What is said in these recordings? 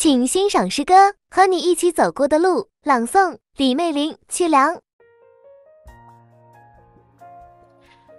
请欣赏诗歌《和你一起走过的路》，朗诵李媚玲、曲良。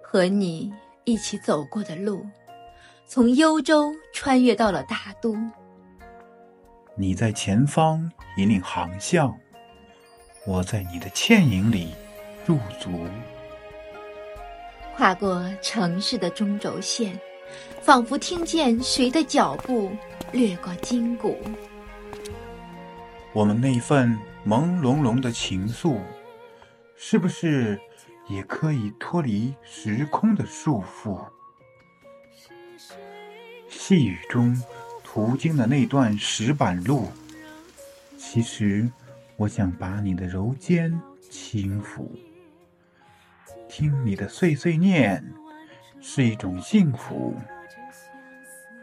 和你一起走过的路，从幽州穿越到了大都。你在前方引领航向，我在你的倩影里驻足。跨过城市的中轴线，仿佛听见谁的脚步掠过筋骨。我们那份朦胧胧的情愫，是不是也可以脱离时空的束缚？细雨中途经的那段石板路，其实我想把你的柔肩轻抚。听你的碎碎念，是一种幸福。